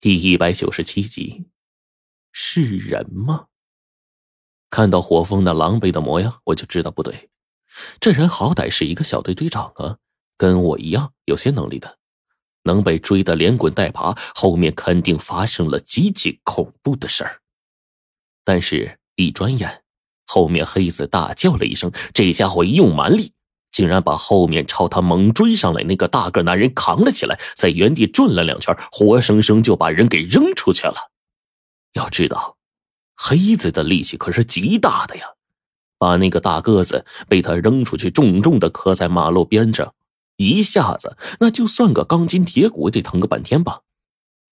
第一百九十七集，是人吗？看到火风那狼狈的模样，我就知道不对。这人好歹是一个小队队长啊，跟我一样有些能力的，能被追得连滚带爬，后面肯定发生了极其恐怖的事儿。但是，一转眼，后面黑子大叫了一声，这家伙一用蛮力。竟然把后面朝他猛追上来那个大个男人扛了起来，在原地转了两圈，活生生就把人给扔出去了。要知道，黑子的力气可是极大的呀，把那个大个子被他扔出去，重重的磕在马路边上，一下子那就算个钢筋铁骨，得疼个半天吧。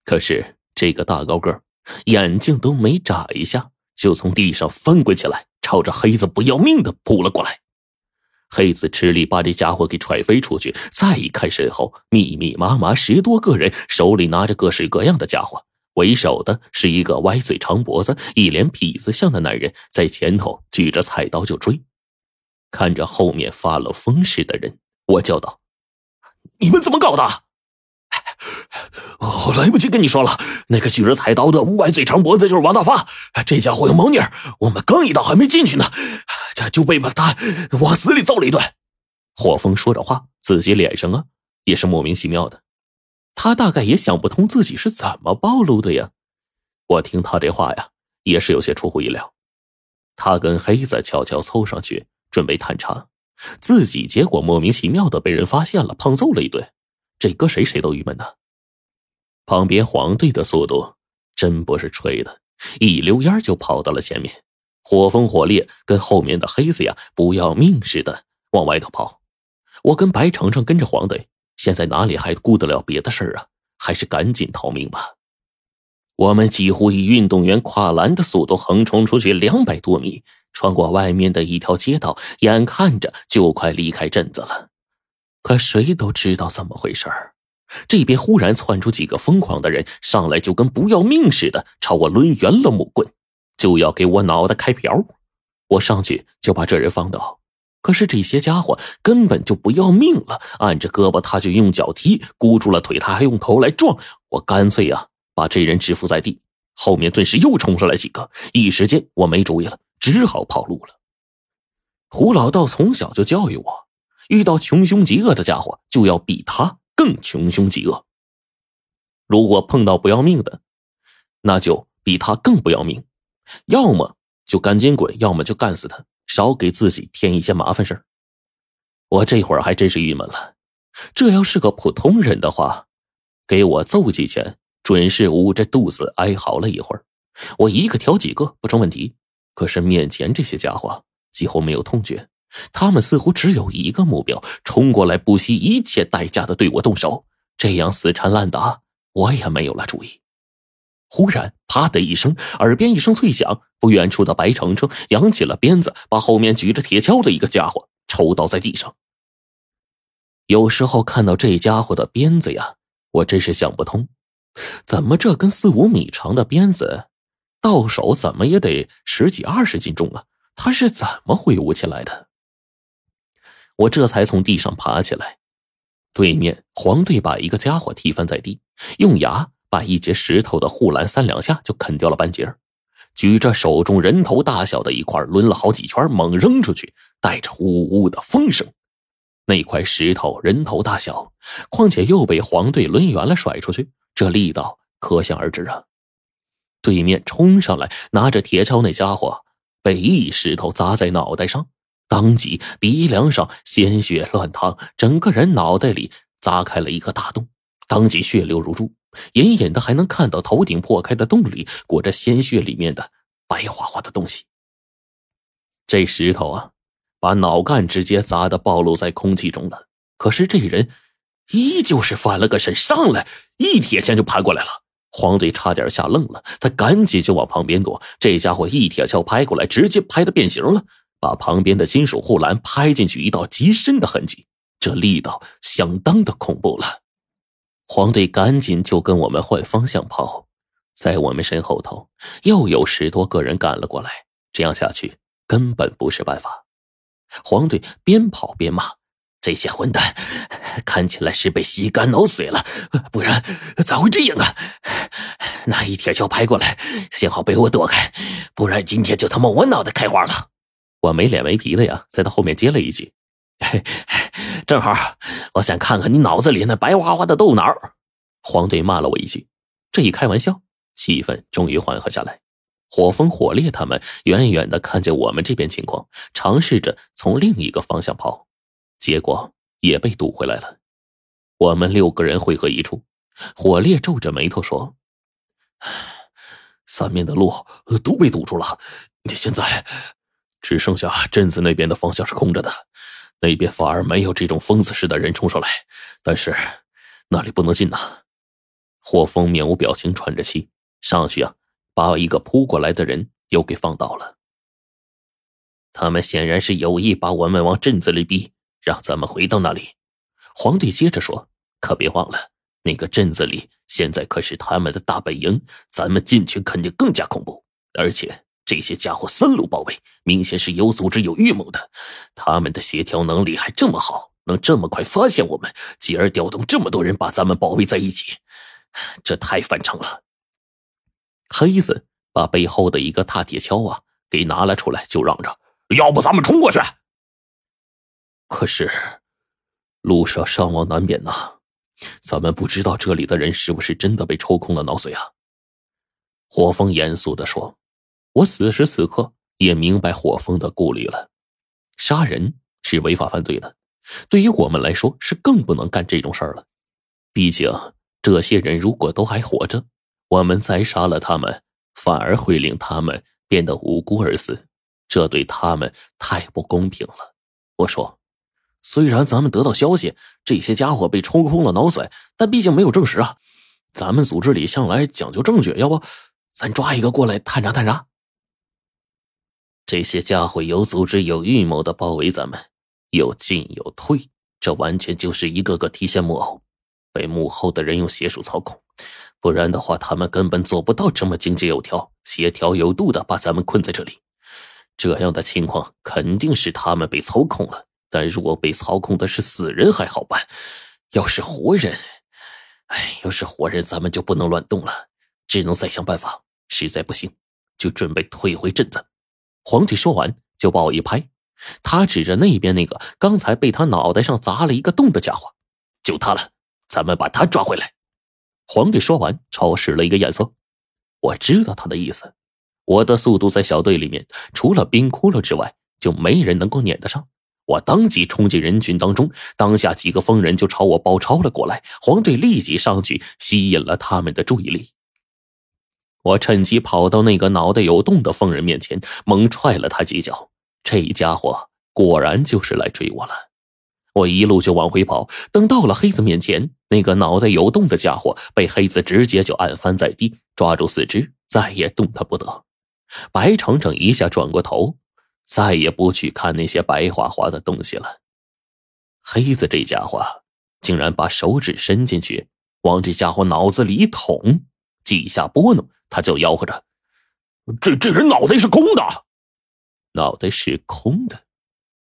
可是这个大高个眼睛都没眨一下，就从地上翻滚起来，朝着黑子不要命的扑了过来。黑子吃力把这家伙给踹飞出去，再一看身后，密密麻麻十多个人，手里拿着各式各样的家伙。为首的是一个歪嘴长脖子、一脸痞子相的男人，在前头举着菜刀就追。看着后面发了疯似的人，我叫道：“你们怎么搞的？”我来不及跟你说了，那个举着菜刀的歪嘴长脖子就是王大发，这家伙有猫腻儿，我们刚一刀还没进去呢。他就被把他往死里揍了一顿。火风说着话，自己脸上啊也是莫名其妙的。他大概也想不通自己是怎么暴露的呀。我听他这话呀，也是有些出乎意料。他跟黑子悄悄凑上去准备探查，自己结果莫名其妙的被人发现了，胖揍了一顿。这搁谁谁都郁闷呐。旁边黄队的速度真不是吹的，一溜烟就跑到了前面。火风火烈，跟后面的黑子呀不要命似的往外头跑。我跟白程程跟着黄队，现在哪里还顾得了别的事儿啊？还是赶紧逃命吧。我们几乎以运动员跨栏的速度横冲出去两百多米，穿过外面的一条街道，眼看着就快离开镇子了。可谁都知道怎么回事，这边忽然窜出几个疯狂的人，上来就跟不要命似的，朝我抡圆了木棍。就要给我脑袋开瓢，我上去就把这人放倒。可是这些家伙根本就不要命了，按着胳膊他就用脚踢，箍住了腿他还用头来撞。我干脆呀把这人制服在地，后面顿时又冲上来几个，一时间我没主意了，只好跑路了。胡老道从小就教育我，遇到穷凶极恶的家伙，就要比他更穷凶极恶。如果碰到不要命的，那就比他更不要命。要么就赶紧滚，要么就干死他，少给自己添一些麻烦事儿。我这会儿还真是郁闷了。这要是个普通人的话，给我揍几拳，准是捂着肚子哀嚎了一会儿。我一个挑几个不成问题。可是面前这些家伙几乎没有痛觉，他们似乎只有一个目标：冲过来，不惜一切代价的对我动手。这样死缠烂打，我也没有了主意。忽然，啪的一声，耳边一声脆响，不远处的白程程扬起了鞭子，把后面举着铁锹的一个家伙抽倒在地上。有时候看到这家伙的鞭子呀，我真是想不通，怎么这根四五米长的鞭子，到手怎么也得十几二十斤重啊？他是怎么挥舞起来的？我这才从地上爬起来，对面黄队把一个家伙踢翻在地，用牙。把一截石头的护栏三两下就啃掉了半截，举着手中人头大小的一块抡了好几圈，猛扔出去，带着呜呜的风声。那块石头人头大小，况且又被黄队抡圆了甩出去，这力道可想而知啊！对面冲上来拿着铁锹那家伙，被一石头砸在脑袋上，当即鼻梁上鲜血乱淌，整个人脑袋里砸开了一个大洞，当即血流如注。隐隐的还能看到头顶破开的洞里裹着鲜血，里面的白花花的东西。这石头啊，把脑干直接砸的暴露在空气中了。可是这人依旧是翻了个身，上来一铁锹就拍过来了。黄队差点吓愣了，他赶紧就往旁边躲。这家伙一铁锹拍过来，直接拍的变形了，把旁边的金属护栏拍进去一道极深的痕迹。这力道相当的恐怖了。黄队赶紧就跟我们换方向跑，在我们身后头又有十多个人赶了过来。这样下去根本不是办法。黄队边跑边骂：“这些混蛋，看起来是被吸干脑髓了，不然咋会这样啊？那一铁锹拍过来，幸好被我躲开，不然今天就他妈我脑袋开花了。我没脸没皮的呀，在他后面接了一句：“ 正好，我想看看你脑子里那白花花的豆脑。”黄队骂了我一句，这一开玩笑，气氛终于缓和下来。火风、火烈他们远远的看见我们这边情况，尝试着从另一个方向跑，结果也被堵回来了。我们六个人汇合一处，火烈皱着眉头说：“三面的路都被堵住了，现在只剩下镇子那边的方向是空着的，那边反而没有这种疯子似的人冲上来，但是那里不能进呐。”霍峰面无表情，喘着气上去啊。把一个扑过来的人又给放倒了。他们显然是有意把我们往镇子里逼，让咱们回到那里。皇帝接着说：“可别忘了，那个镇子里现在可是他们的大本营，咱们进去肯定更加恐怖。而且这些家伙三路包围，明显是有组织、有预谋的。他们的协调能力还这么好，能这么快发现我们，继而调动这么多人把咱们包围在一起，这太反常了。”黑子把背后的一个大铁锹啊给拿了出来，就嚷着：“要不咱们冲过去？”可是路上伤亡难免呐，咱们不知道这里的人是不是真的被抽空了脑髓啊？”火风严肃的说：“我此时此刻也明白火风的顾虑了。杀人是违法犯罪的，对于我们来说是更不能干这种事儿了。毕竟这些人如果都还活着。”我们再杀了他们，反而会令他们变得无辜而死，这对他们太不公平了。我说，虽然咱们得到消息这些家伙被抽空了脑髓，但毕竟没有证实啊。咱们组织里向来讲究证据，要不咱抓一个过来探查探查？这些家伙有组织、有预谋的包围咱们，有进有退，这完全就是一个个提线木偶，被幕后的人用邪术操控。不然的话，他们根本做不到这么井井有条、协调有度的把咱们困在这里。这样的情况肯定是他们被操控了。但如果被操控的是死人还好办，要是活人，哎，要是活人，咱们就不能乱动了，只能再想办法。实在不行，就准备退回镇子。皇帝说完，就把我一拍，他指着那边那个刚才被他脑袋上砸了一个洞的家伙，就他了，咱们把他抓回来。皇帝说完，朝我使了一个眼色。我知道他的意思。我的速度在小队里面，除了冰窟窿之外，就没人能够撵得上。我当即冲进人群当中，当下几个疯人就朝我包抄了过来。黄队立即上去，吸引了他们的注意力。我趁机跑到那个脑袋有洞的疯人面前，猛踹了他几脚。这家伙果然就是来追我了。我一路就往回跑，等到了黑子面前，那个脑袋有洞的家伙被黑子直接就按翻在地，抓住四肢，再也动弹不得。白程程一下转过头，再也不去看那些白花花的东西了。黑子这家伙竟然把手指伸进去，往这家伙脑子里一捅，几下拨弄，他就吆喝着：“这这人脑袋是空的，脑袋是空的，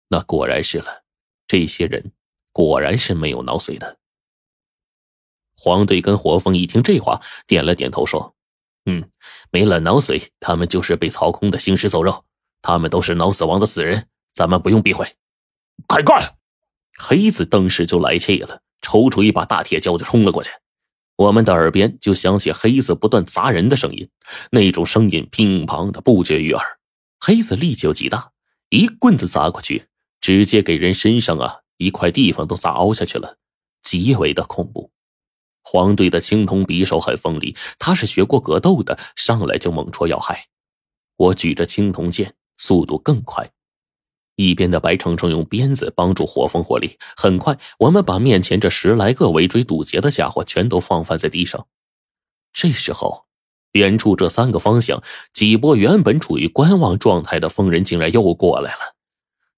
那果然是了。”这些人果然是没有脑髓的。黄队跟火凤一听这话，点了点头说：“嗯，没了脑髓，他们就是被操控的行尸走肉。他们都是脑死亡的死人，咱们不用避讳。”开干！黑子当时就来气了，抽出一把大铁锹就冲了过去。我们的耳边就响起黑子不断砸人的声音，那种声音乒乓的不绝于耳。黑子力气又极大，一棍子砸过去。直接给人身上啊一块地方都砸凹下去了，极为的恐怖。黄队的青铜匕首很锋利，他是学过格斗的，上来就猛戳要害。我举着青铜剑，速度更快。一边的白程程用鞭子帮助火风火力，很快我们把面前这十来个围追堵截的家伙全都放翻在地上。这时候，远处这三个方向几波原本处于观望状态的疯人竟然又过来了。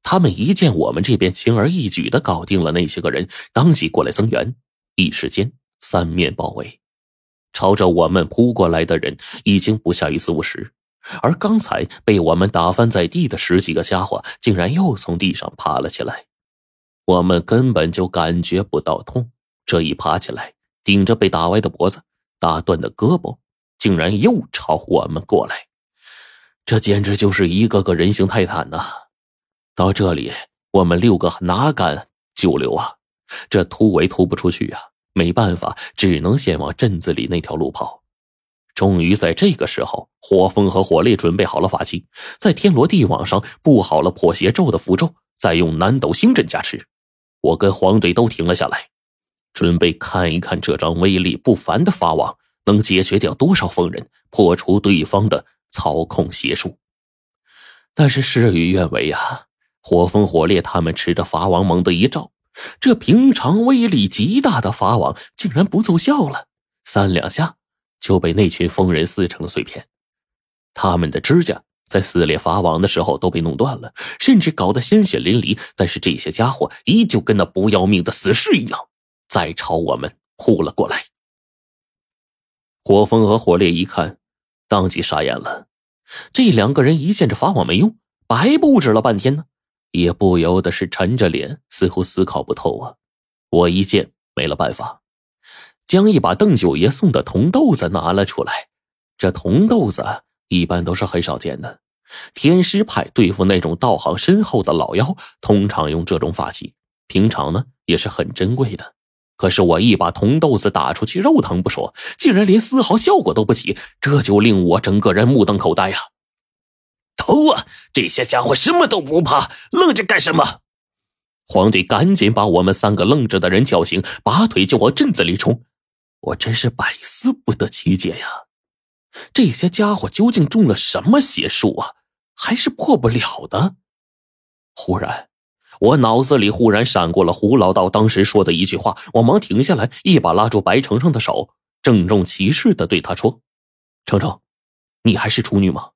他们一见我们这边轻而易举的搞定了那些个人，当即过来增援，一时间三面包围，朝着我们扑过来的人已经不下于四五十，而刚才被我们打翻在地的十几个家伙，竟然又从地上爬了起来。我们根本就感觉不到痛，这一爬起来，顶着被打歪的脖子、打断的胳膊，竟然又朝我们过来，这简直就是一个个人形泰坦呐！到这里，我们六个哪敢久留啊？这突围突不出去啊！没办法，只能先往镇子里那条路跑。终于在这个时候，火风和火烈准备好了法器，在天罗地网上布好了破邪咒的符咒，再用南斗星阵加持。我跟黄队都停了下来，准备看一看这张威力不凡的法网能解决掉多少疯人，破除对方的操控邪术。但是事与愿违啊！火风、火烈他们持着法网猛地一照。这平常威力极大的法网竟然不奏效了，三两下就被那群疯人撕成了碎片。他们的指甲在撕裂法网的时候都被弄断了，甚至搞得鲜血淋漓。但是这些家伙依旧跟那不要命的死尸一样，在朝我们扑了过来。火风和火烈一看，当即傻眼了。这两个人一见这法网没用，白布置了半天呢。也不由得是沉着脸，似乎思考不透啊！我一见没了办法，将一把邓九爷送的铜豆子拿了出来。这铜豆子一般都是很少见的，天师派对付那种道行深厚的老妖，通常用这种法器，平常呢也是很珍贵的。可是我一把铜豆子打出去，肉疼不说，竟然连丝毫效果都不起，这就令我整个人目瞪口呆呀！偷啊！这些家伙什么都不怕，愣着干什么？黄队赶紧把我们三个愣着的人叫醒，拔腿就往镇子里冲。我真是百思不得其解呀！这些家伙究竟中了什么邪术啊？还是破不了的？忽然，我脑子里忽然闪过了胡老道当时说的一句话，我忙停下来，一把拉住白程程的手，郑重其事的对他说：“程程，你还是处女吗？”